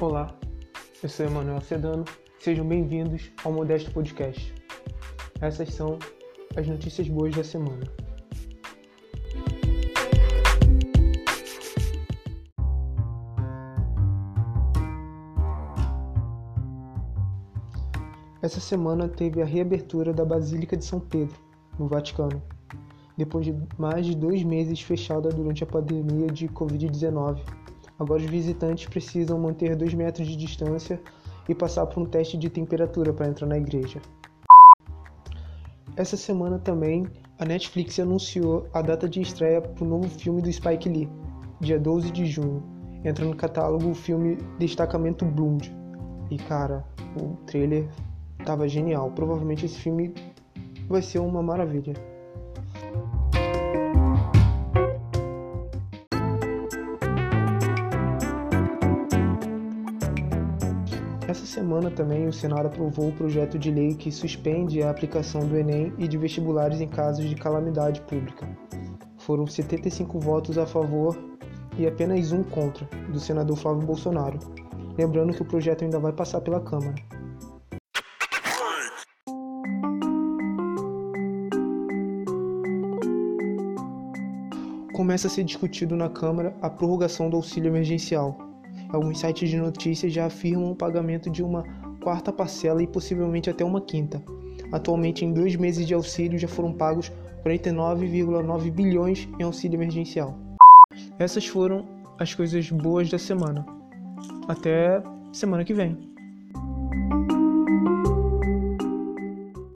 Olá, eu sou Emanuel Sedano, sejam bem-vindos ao Modesto Podcast. Essas são as notícias boas da semana. Essa semana teve a reabertura da Basílica de São Pedro, no Vaticano, depois de mais de dois meses fechada durante a pandemia de Covid-19. Agora os visitantes precisam manter dois metros de distância e passar por um teste de temperatura para entrar na igreja. Essa semana também a Netflix anunciou a data de estreia para o novo filme do Spike Lee, dia 12 de junho. Entra no catálogo o filme Destacamento Blood. E cara, o trailer tava genial. Provavelmente esse filme vai ser uma maravilha. Essa semana também o Senado aprovou o projeto de lei que suspende a aplicação do Enem e de vestibulares em casos de calamidade pública. Foram 75 votos a favor e apenas um contra, do senador Flávio Bolsonaro. Lembrando que o projeto ainda vai passar pela Câmara. Começa a ser discutido na Câmara a prorrogação do auxílio emergencial. Alguns sites de notícias já afirmam o pagamento de uma quarta parcela e possivelmente até uma quinta. Atualmente, em dois meses de auxílio, já foram pagos 49,9 bilhões em auxílio emergencial. Essas foram as coisas boas da semana. Até semana que vem.